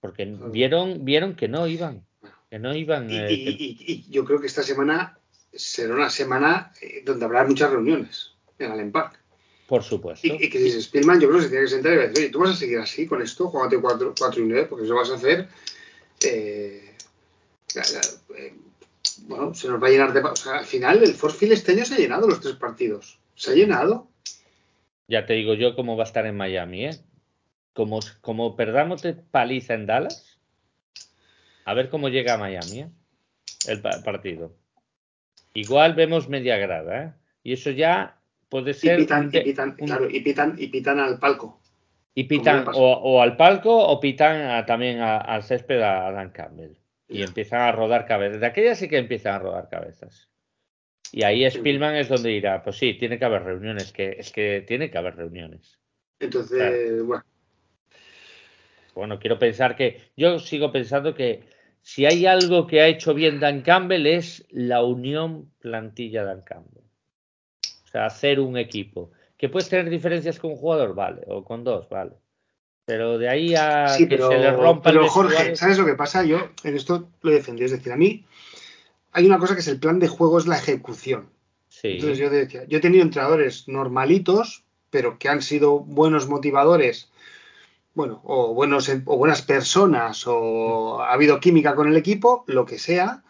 Porque vieron, vieron que no iban. Que no iban. Y, eh, y, yo creo que esta semana será una semana donde habrá muchas reuniones en Allen Park. Por supuesto. Y, que si Spielman, yo creo que se tiene que sentar y decir, oye, tú vas a seguir así con esto, jugate 4, 4 y 9, porque eso vas a hacer. Eh, eh, bueno, se nos va a llenar de. O sea, al final, el Forfield este año se ha llenado los tres partidos. Se ha llenado. Ya te digo yo cómo va a estar en Miami, ¿eh? Como, como perdamos de paliza en Dallas, a ver cómo llega a Miami, ¿eh? El partido. Igual vemos media grada, ¿eh? Y eso ya puede ser. Y pitan, y pitan, claro, y pitan, y pitan al palco. Y pitan o, al palco o pitan también al césped a Dan Campbell. Y empiezan a rodar cabezas. De aquella sí que empiezan a rodar cabezas. Y ahí Spielman es donde irá. Pues sí, tiene que haber reuniones. Que, es que tiene que haber reuniones. Entonces, bueno. Bueno, quiero pensar que. Yo sigo pensando que si hay algo que ha hecho bien Dan Campbell es la unión plantilla Dan Campbell. O sea, hacer un equipo. Que puedes tener diferencias con un jugador, vale, o con dos, vale. Pero de ahí a que se le rompa pero Jorge, ¿sabes lo que pasa? Yo en esto lo defendí. Es decir, a mí hay una cosa que es el plan de juego, es la ejecución. Sí. Entonces yo decía, yo he tenido entrenadores normalitos, pero que han sido buenos motivadores, bueno, o, buenos, o buenas personas, o ha habido química con el equipo, lo que sea,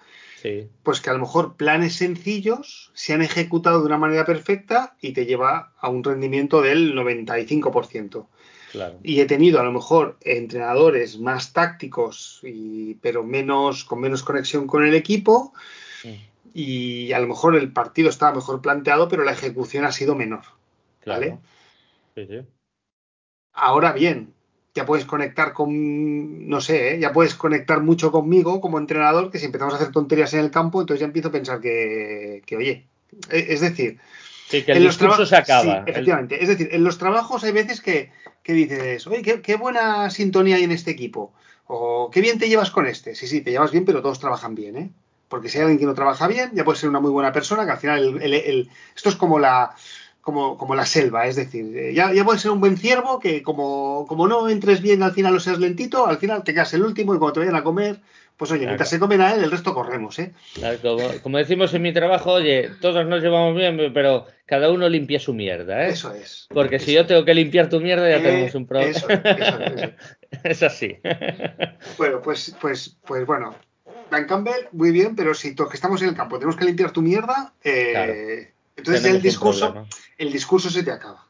pues que a lo mejor planes sencillos se han ejecutado de una manera perfecta y te lleva a un rendimiento del 95%. Y he tenido a lo mejor entrenadores más tácticos, y, pero menos con menos conexión con el equipo. Y a lo mejor el partido estaba mejor planteado, pero la ejecución ha sido menor. Ahora bien, ya puedes conectar con, no sé, ¿eh? ya puedes conectar mucho conmigo como entrenador, que si empezamos a hacer tonterías en el campo, entonces ya empiezo a pensar que, oye, e, es decir... que el discurso se acaba. efectivamente. Es decir, en los trabajos hay veces que, dices, oye, qué, buena sintonía hay en este equipo. O qué bien te llevas con este. Sí, sí, te llevas bien, pero todos trabajan bien, ¿eh? Porque si hay alguien que no trabaja bien, ya puede ser una muy buena persona, que al final esto es como la, como, como la selva, es decir, eh, ya, ya puedes ser un buen ciervo que como, como no entres bien al final o seas lentito, al final te quedas el último y cuando te vayan a comer, pues oye, mientras se comen a él, el resto corremos, ¿eh? como, decimos en mi trabajo, oye, todos nos llevamos bien, pero cada uno limpia su mierda, ¿eh? Eso es. Porque si yo tengo que limpiar tu mierda, ya tenemos un problema. Eso, es así. bueno, pues, pues, pues bueno, Dan Campbell, muy bien, pero si todos que estamos en el campo tenemos que limpiar tu mierda, eh, entonces el discurso, el discurso se te acaba.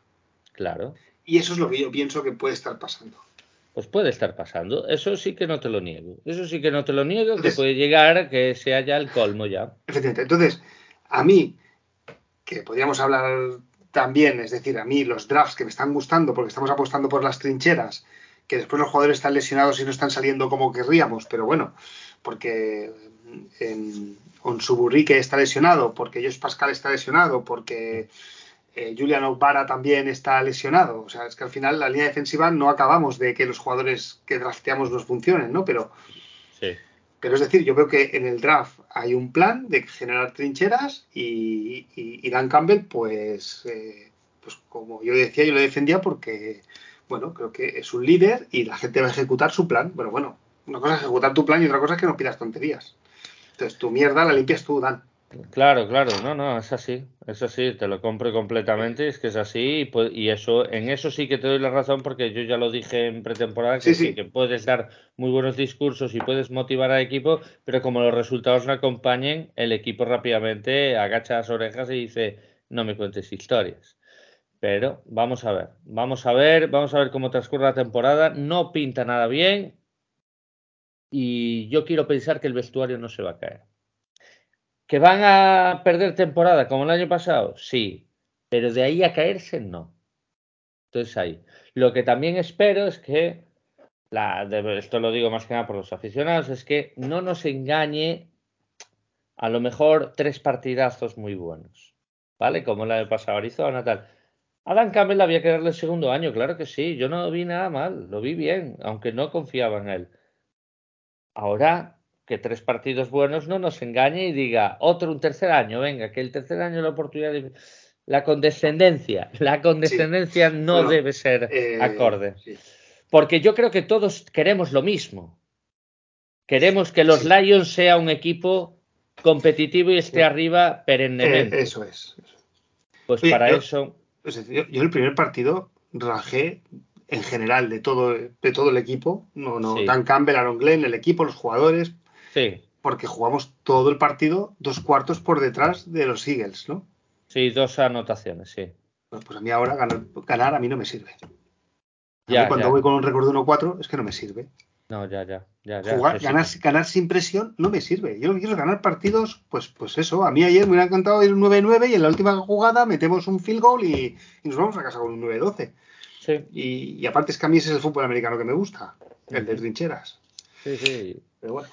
Claro. Y eso es lo que yo pienso que puede estar pasando. Pues puede estar pasando. Eso sí que no te lo niego. Eso sí que no te lo niego, que puede llegar a que sea ya el colmo ya. Efectivamente. Entonces, a mí, que podríamos hablar también, es decir, a mí los drafts que me están gustando porque estamos apostando por las trincheras, que después los jugadores están lesionados y no están saliendo como querríamos, pero bueno, porque en Onsuburrique está lesionado, porque Josh Pascal está lesionado, porque eh, Julian Ogbara también está lesionado. O sea, es que al final la línea defensiva no acabamos de que los jugadores que drafteamos nos funcionen, ¿no? Pero, pero es decir, yo creo que en el draft hay un plan de generar trincheras y, Dan Campbell, pues, eh, pues como yo decía, yo lo defendía porque, bueno, creo que es un líder y la gente va a ejecutar su plan. Bueno, bueno, una cosa es ejecutar tu plan y otra cosa es que no pidas tonterías. Entonces, tu mierda la limpias tú, Dan. Claro, claro, no, no, es así, es así, te lo compro completamente, es que es así y, eso, en eso sí que te doy la razón porque yo ya lo dije en pretemporada que sí, que puedes dar muy buenos discursos y puedes motivar al equipo, pero como los resultados no acompañen, el equipo rápidamente agacha las orejas y dice, no me cuentes historias. Pero vamos a ver, vamos a ver, vamos a ver cómo transcurre la temporada, no pinta nada bien y yo quiero pensar que el vestuario no se va a caer. ¿Que van a perder temporada como el año pasado? Sí, pero de ahí a caerse no. Entonces ahí. Lo que también espero es que, la, esto lo digo más que nada por los aficionados, es que no nos engañe a lo mejor tres partidazos muy buenos. ¿Vale? Como el año pasado Arizona, tal. Adam Campbell había que darle el segundo año, claro que sí. Yo no vi nada mal, lo vi bien, aunque no confiaba en él. Ahora que tres partidos buenos no nos engañe y diga otro un tercer año, venga, que el tercer año la oportunidad de... La condescendencia, la condescendencia no debe ser eh, acorde. Porque yo creo que todos queremos lo mismo. Queremos que los Lions sea un equipo competitivo y esté arriba perennemente. Eh, eso es. Pues para eso. yo, yo, el primer partido rajé en general de todo, de todo el equipo. No, no, Dan Campbell, Aaron Glenn, el equipo, los jugadores, Sí. Porque jugamos todo el partido dos cuartos por detrás de los Eagles, ¿no? Sí, dos anotaciones, sí. Pues, a mí ahora ganar, a mí no me sirve. Ya, cuando voy con un récord de 1-4 es que no me sirve. No, ya, ya. ya, ganar, ganar, sin presión no me sirve. Yo lo que quiero es ganar partidos, pues, pues eso. A mí ayer me hubiera encantado ir un 9-9 y en la última jugada metemos un field goal y, nos vamos a casa con un 9-12. Sí. Y, aparte es que a mí ese es el fútbol americano que me gusta, el de trincheras. Sí, sí. Pero bueno.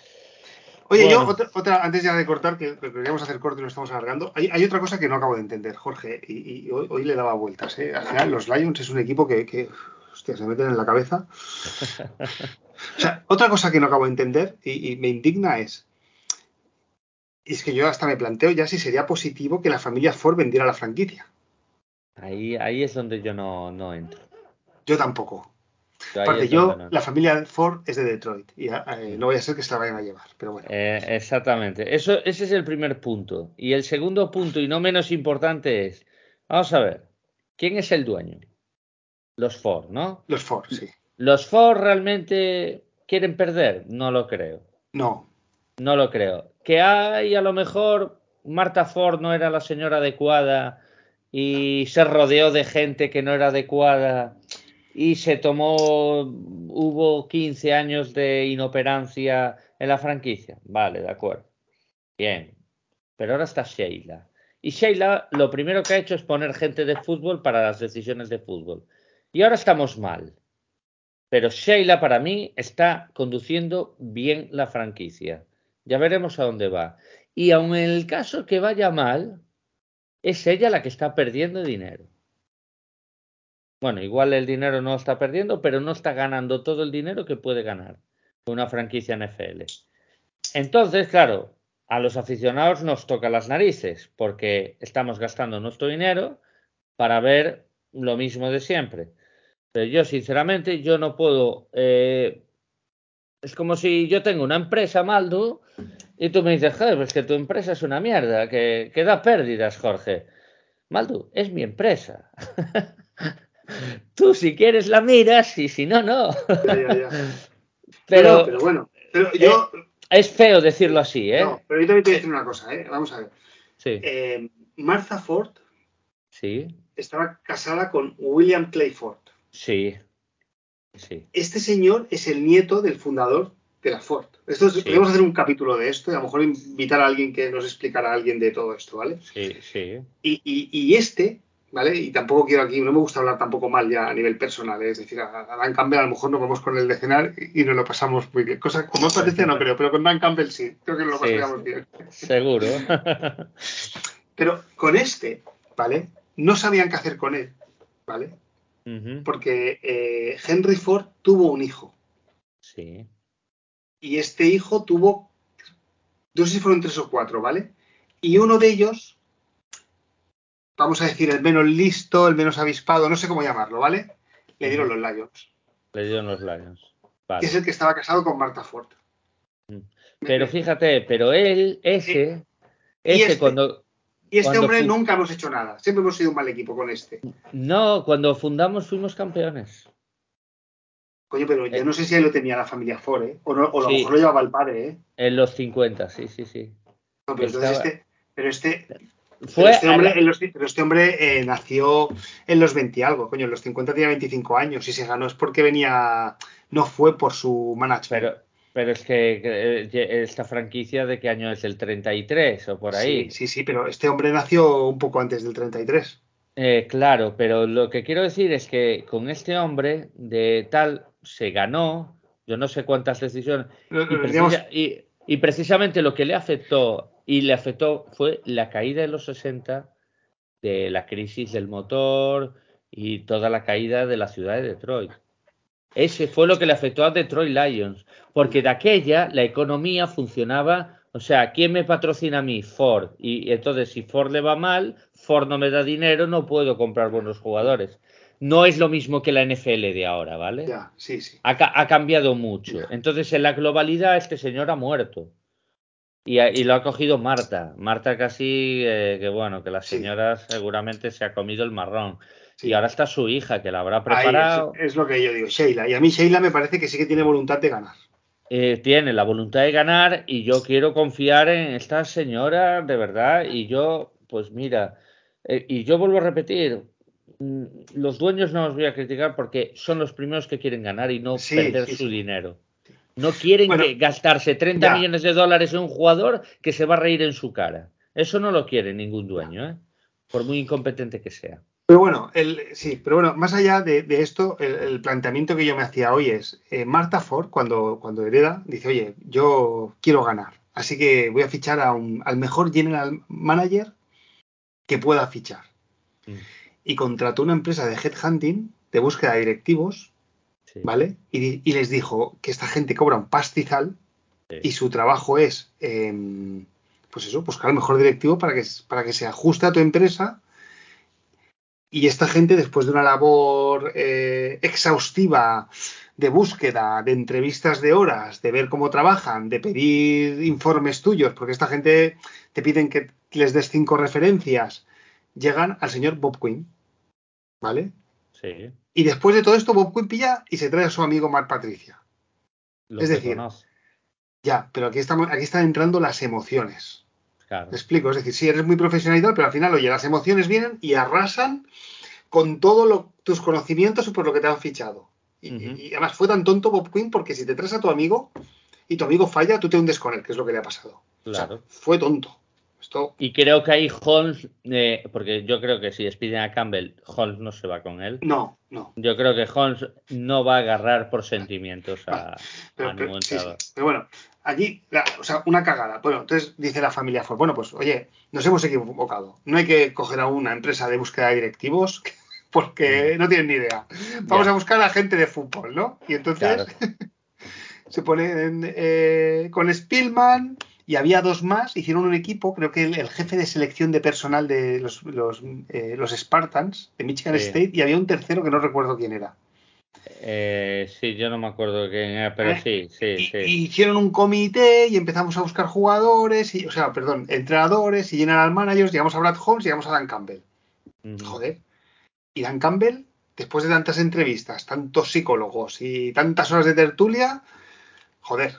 Oye, yo, otra, antes ya de cortar, que, queríamos hacer corte y nos estamos alargando, hay, otra cosa que no acabo de entender, Jorge, y, hoy, le daba vueltas. ¿eh? Al final, los Lions es un equipo que, hostia, se meten en la cabeza. o sea, otra cosa que no acabo de entender y, me indigna es, es que yo hasta me planteo ya si sería positivo que la familia Ford vendiera la franquicia. Ahí, ahí es donde yo no, no entro. Yo tampoco. Aparte, yo, la familia Ford es de Detroit y eh, no voy a ser que se la vayan a llevar, pero bueno. Eh, exactamente. Eso, ese es el primer punto. Y el segundo punto, y no menos importante, es: vamos a ver, ¿quién es el dueño? Los Ford, ¿no? Los Ford, sí. ¿Los Ford realmente quieren perder? No lo creo. No. No lo creo. Que hay a lo mejor Marta Ford no era la señora adecuada y se rodeó de gente que no era adecuada y se tomó, hubo 15 años de inoperancia en la franquicia. Vale, de acuerdo. Bien. Pero ahora está Sheila. Y Sheila lo primero que ha hecho es poner gente de fútbol para las decisiones de fútbol. Y ahora estamos mal. Pero Sheila para mí está conduciendo bien la franquicia. Ya veremos a dónde va. Y aun en el caso que vaya mal, es ella la que está perdiendo dinero. Bueno, igual el dinero no está perdiendo, pero no está ganando todo el dinero que puede ganar una franquicia NFL. Entonces, claro, a los aficionados nos toca las narices porque estamos gastando nuestro dinero para ver lo mismo de siempre. Pero yo, sinceramente, yo no puedo. Eh, es como si yo tengo una empresa, Maldo, y tú me dices, joder, pues que tu empresa es una mierda, que, que da pérdidas, Jorge. Maldo, es mi empresa. Tú si quieres la miras y si no, no. Pero, pero, bueno, pero yo... Eh, es feo decirlo así, ¿eh? No, pero yo también te voy a decir una cosa, ¿eh? Vamos a ver. Sí. Eh, Martha Ford sí. estaba casada con William Clay Ford. Sí. Sí. Este señor es el nieto del fundador de la Ford. Esto Podemos hacer un capítulo de esto y a lo mejor invitar a alguien que nos explicara a alguien de todo esto, ¿vale? Sí, sí. Y, y, y este ¿vale? Y tampoco quiero aquí, no me gusta hablar tampoco mal ya a nivel personal, ¿eh? es decir, a, Dan Campbell a lo mejor nos vamos con el de cenar y, nos lo pasamos muy bien. Cosa como parece no creo, pero con Dan Campbell sí, creo que nos lo pasaríamos bien. Seguro. pero con este, ¿vale? No sabían qué hacer con él, ¿vale? Porque eh, Henry Ford tuvo un hijo. Sí. Y este hijo tuvo, no sé si fueron tres o cuatro, ¿vale? Y uno de ellos vamos a decir, el menos listo, el menos avispado, no sé cómo llamarlo, ¿vale? Le dieron los Lions. Le dieron los Lions. Vale. Que es el que estaba casado con Marta Ford. Pero fíjate, pero él, ese, Ese este, cuando. Y este cuando hombre nunca hemos hecho nada. Siempre hemos sido un mal equipo con este. No, cuando fundamos fuimos campeones. Coño, pero yo Eh. no sé si ahí lo tenía la familia Ford, ¿eh? O, no, o a lo Sí. mejor lo llevaba el padre, ¿eh? En los 50, sí, sí, sí. No, pero entonces Estaba- este. Pero este, Fue este hombre, la- en los- pero este hombre eh, nació en los 20 y algo, coño, en los 50 tenía 25 años y se ganó es porque venía, no fue por su management. pero, pero es que eh, esta franquicia de qué año es el 33 o por ahí. Sí, sí, sí, pero este hombre nació un poco antes del 33. Eh, claro, pero lo que quiero decir es que con este hombre de tal se ganó, yo no sé cuántas decisiones, y precisamente lo que le afectó, y le afectó fue la caída de los 60, de la crisis del motor y toda la caída de la ciudad de Detroit. Ese fue lo que le afectó a Detroit Lions, porque de aquella la economía funcionaba, o sea, ¿quién me patrocina a mí? Ford. Y entonces si Ford le va mal, Ford no me da dinero, no puedo comprar buenos jugadores. No es lo mismo que la NFL de ahora, ¿vale? Ya, sí, sí. Ha, ca- ha cambiado mucho. Ya. Entonces, en la globalidad, este señor ha muerto. Y, y lo ha cogido Marta. Marta casi, eh, que bueno, que la Sí. señora seguramente se ha comido el marrón. sí. Y ahora está su hija, que la habrá preparado. es, es lo que yo digo, Sheila. Y a mí Sheila me parece que sí que tiene voluntad de ganar. eh, tiene la voluntad de ganar y yo quiero confiar en esta señora de verdad y yo pues mira eh, y yo vuelvo a repetir mm, los dueños no los voy a criticar porque son los primeros que quieren ganar y no Sí, perder su sí. dinero no quieren Bueno, que gastarse 30 ya. millones de dólares en un jugador que se va a reír en su cara eso no lo quiere ningún dueño ¿eh? por muy incompetente que sea Pero bueno, el, sí, pero bueno, más allá de, de esto, el, el planteamiento que yo me hacía hoy es, eh, Marta Ford, cuando, cuando hereda, dice, oye, yo quiero ganar, así que voy a fichar a un, al mejor general manager que pueda fichar. Mm, Y contrató una empresa de headhunting, de búsqueda de directivos, sí, ¿vale? Y, les dijo que esta gente cobra un pastizal sí. y su trabajo es, em, pues eso, buscar el mejor directivo para que, para que se ajuste a tu empresa. Y esta gente, después de una labor eh, exhaustiva de búsqueda, de entrevistas de horas, de ver cómo trabajan, de pedir informes tuyos, porque esta gente te piden que les des cinco referencias, llegan al señor Bob Quinn, ¿vale? Sí, Y después de todo esto, Bob Quinn pilla y se trae a su amigo Mark Patricia. lo Es decir, conoce, Ya, pero aquí, estamos, aquí están entrando las emociones. claro. Te explico, es decir, sí, eres muy profesional y tal, pero al final, oye, las emociones vienen y arrasan con todos tus conocimientos y por lo que te han fichado. Y, además fue tan tonto Bob Quinn porque si te traes a tu amigo y tu amigo falla, tú te hundes con él, que es lo que le ha pasado. O sea, Claro. fue tonto. Esto, Y creo que ahí Holmes, eh, porque yo creo que si despiden a Campbell, Holmes no se va con él. no, no. Yo creo que Holmes no va a agarrar por sentimientos a, Pero, a pero- ningún sí. Pero bueno, allí, la- o sea, una cagada. Bueno, entonces dice la familia Ford, bueno, pues oye, nos hemos equivocado. No hay que coger a una empresa de búsqueda de directivos porque no tienen ni idea. Vamos a buscar a gente de fútbol, ¿no? Y entonces Claro. se ponen eh, con Spielman y había dos más, hicieron un equipo, creo que el, el jefe de selección de personal de los, los, eh, los Spartans de Michigan Sí. State y había un tercero que no recuerdo quién era. Eh, sí, yo no me acuerdo quién era, pero ¿Eh? sí, sí, Y, sí. y hicieron un comité y empezamos a buscar jugadores, y, o sea, perdón, entrenadores y general managers, llegamos a Brad Holmes y llegamos a Dan Campbell. Joder. Y Dan Campbell, después de tantas entrevistas, tantos psicólogos y tantas horas de tertulia, joder,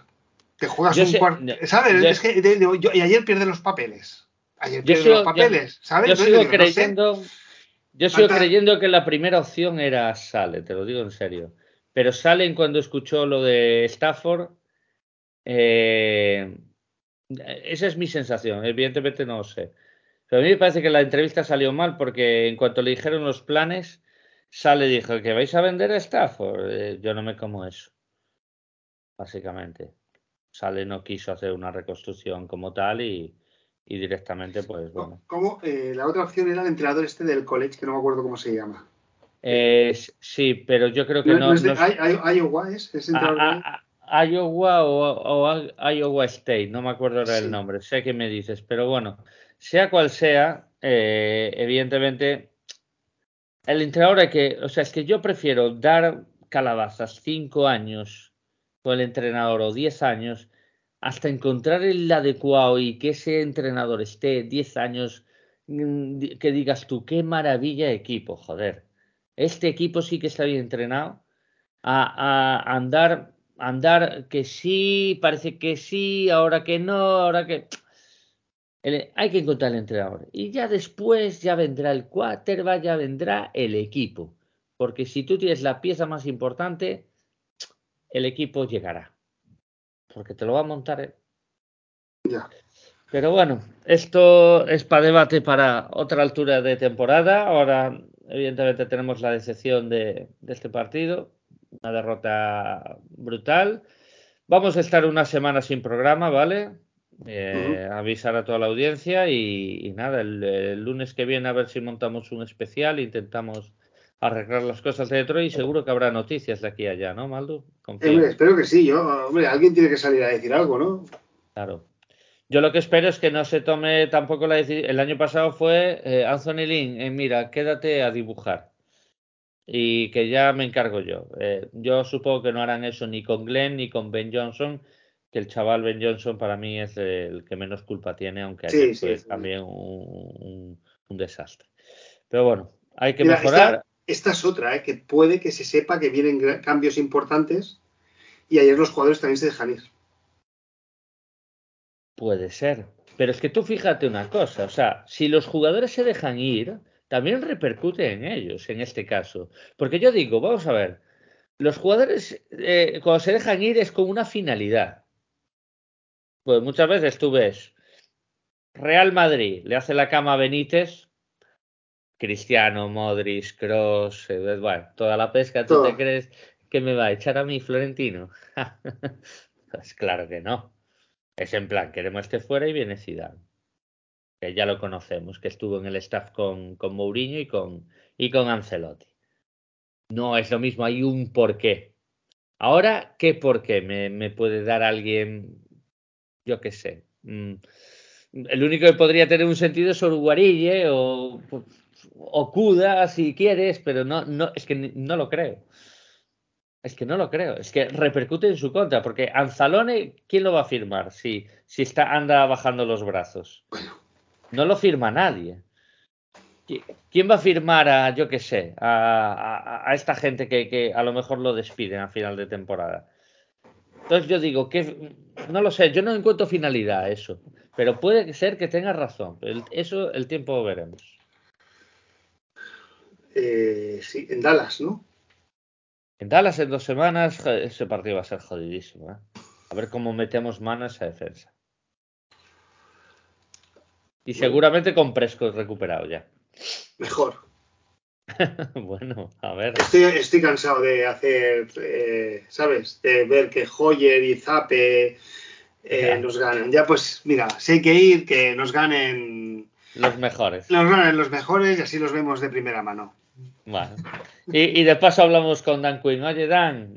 te juegas Yo un cuarto. no, ¿Sabes? yo- Es que de- de- yo- y ayer pierde los papeles. Ayer pierde sigo- los papeles, ¿sabes? Yo sigo digo, no sé. creyendo, yo sigo creyendo que la primera opción era Sale, te lo digo en serio. Pero Salen cuando escuchó lo de Stafford, eh, esa es mi sensación, evidentemente no lo sé. Pero a mí me parece que la entrevista salió mal porque en cuanto le dijeron los planes, Sale dijo que vais a vender a Stafford. Eh, yo no me como eso, básicamente. Sale no quiso hacer una reconstrucción como tal y, y directamente, pues bueno. ¿Cómo? Eh, la otra opción era el entrenador este del college, que no me acuerdo cómo se llama. Eh, sí, pero yo creo que No, no. no es de no es- Iowa, ¿es? ¿Es entrenador de- a- a- a- Iowa o, o a- Iowa State, no me acuerdo ahora Sí. el nombre, sé que me dices, pero bueno, sea cual sea, eh, evidentemente, el entrenador hay que, o sea, es que yo prefiero dar calabazas cinco años con el entrenador o diez años hasta encontrar el adecuado y que ese entrenador esté 10 años, mm, que digas tú, qué maravilla equipo, joder. Este equipo sí que está bien entrenado a, a andar, andar que sí, parece que sí, ahora que no, ahora que... hay que encontrar el entrenador. Y ya después ya vendrá el quarterback, ya vendrá el equipo. Porque si tú tienes la pieza más importante, el equipo llegará porque te lo va a montar él. Ya. Pero bueno, esto es para debate para otra altura de temporada. Ahora, evidentemente, tenemos la decepción de, este partido, una derrota brutal. Vamos a estar una semana sin programa, ¿vale? Eh, avisar a toda la audiencia y, nada, el, lunes que viene a ver si montamos un especial, intentamos arreglar las cosas de Detroit y seguro que habrá noticias de aquí a allá, ¿no, Maldo? espero que sí, yo, hombre, alguien tiene que salir a decir algo, ¿no? Claro. Yo lo que espero es que no se tome tampoco la decisión. El año pasado fue eh, Anthony Lynn, eh, mira, quédate a dibujar. Y que ya me encargo yo. Eh, yo supongo que no harán eso ni con Glenn ni con Ben Johnson, que el chaval Ben Johnson para mí es el que menos culpa tiene, aunque sí, fue también un, desastre. Pero bueno, hay que mejorar esta es otra, ¿eh? que puede que se sepa que vienen cambios importantes y ayer los jugadores también se dejan ir. Puede ser. Pero es que tú fíjate una cosa, o sea, si los jugadores se dejan ir, también repercute en ellos, en este caso. Porque yo digo, vamos a ver, los jugadores eh, cuando se dejan ir es con una finalidad. Pues muchas veces tú ves, Real Madrid le hace la cama a Benítez Cristiano, Modric, Cross, eh, bueno, toda la pesca, ¿tú te crees que me va a echar a mí Florentino? pues claro que no. Es en plan, queremos este fuera y viene Zidane. Que ya lo conocemos, que estuvo en el staff con, con Mourinho y con, y con Ancelotti. No es lo mismo, hay un porqué. Ahora, ¿qué porqué me, me puede dar alguien, yo qué sé? Mm, el único que podría tener un sentido es Uruguarille o Okuda si quieres, pero no, no, es que no lo creo. Es que no lo creo, es que repercute en su contra, porque Anzalone, ¿quién lo va a firmar si, si está, anda bajando los brazos? No lo firma nadie. ¿Quién va a firmar a, yo qué sé, a, a, esta gente que, que, a lo mejor lo despiden a final de temporada? Entonces yo digo que, no lo sé, yo no encuentro finalidad a eso, pero puede ser que tenga razón. eso el tiempo veremos. Eh, sí, en Dallas, ¿no? En Dallas en dos semanas ese partido va a ser jodidísimo. ¿eh? A ver cómo metemos mano a esa defensa. Y seguramente con Prescott recuperado ya. Mejor. bueno, a ver. Estoy, cansado de hacer, eh, ¿sabes? De ver que Hoyer y Zape nos ganan. Ya pues, mira, si hay que ir, que nos ganen. Los mejores. Los mejores y así los vemos de primera mano. Bueno. Y, de paso hablamos con Dan Quinn. Oye, Dan,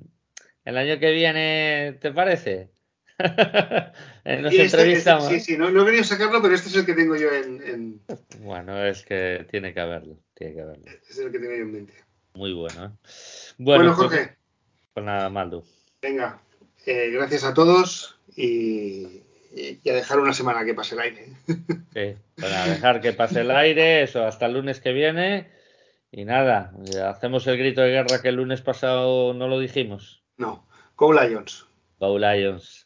el año que viene, ¿te parece? Nos este, entrevistamos. sí, sí, no, no, he querido sacarlo, pero este es el que tengo yo en, Bueno, es que tiene que haberlo. Tiene que haberlo. Este es el que tengo yo en mente. Muy bueno. ¿eh? Bueno, pues, Jorge. Pues, nada, Maldo. Venga, eh, gracias a todos y, y, a dejar una semana que pase el aire. sí, para dejar que pase el aire, eso, hasta el lunes que viene. Y nada, hacemos el grito de guerra que el lunes pasado no lo dijimos. No, Go Lions. Go Lions.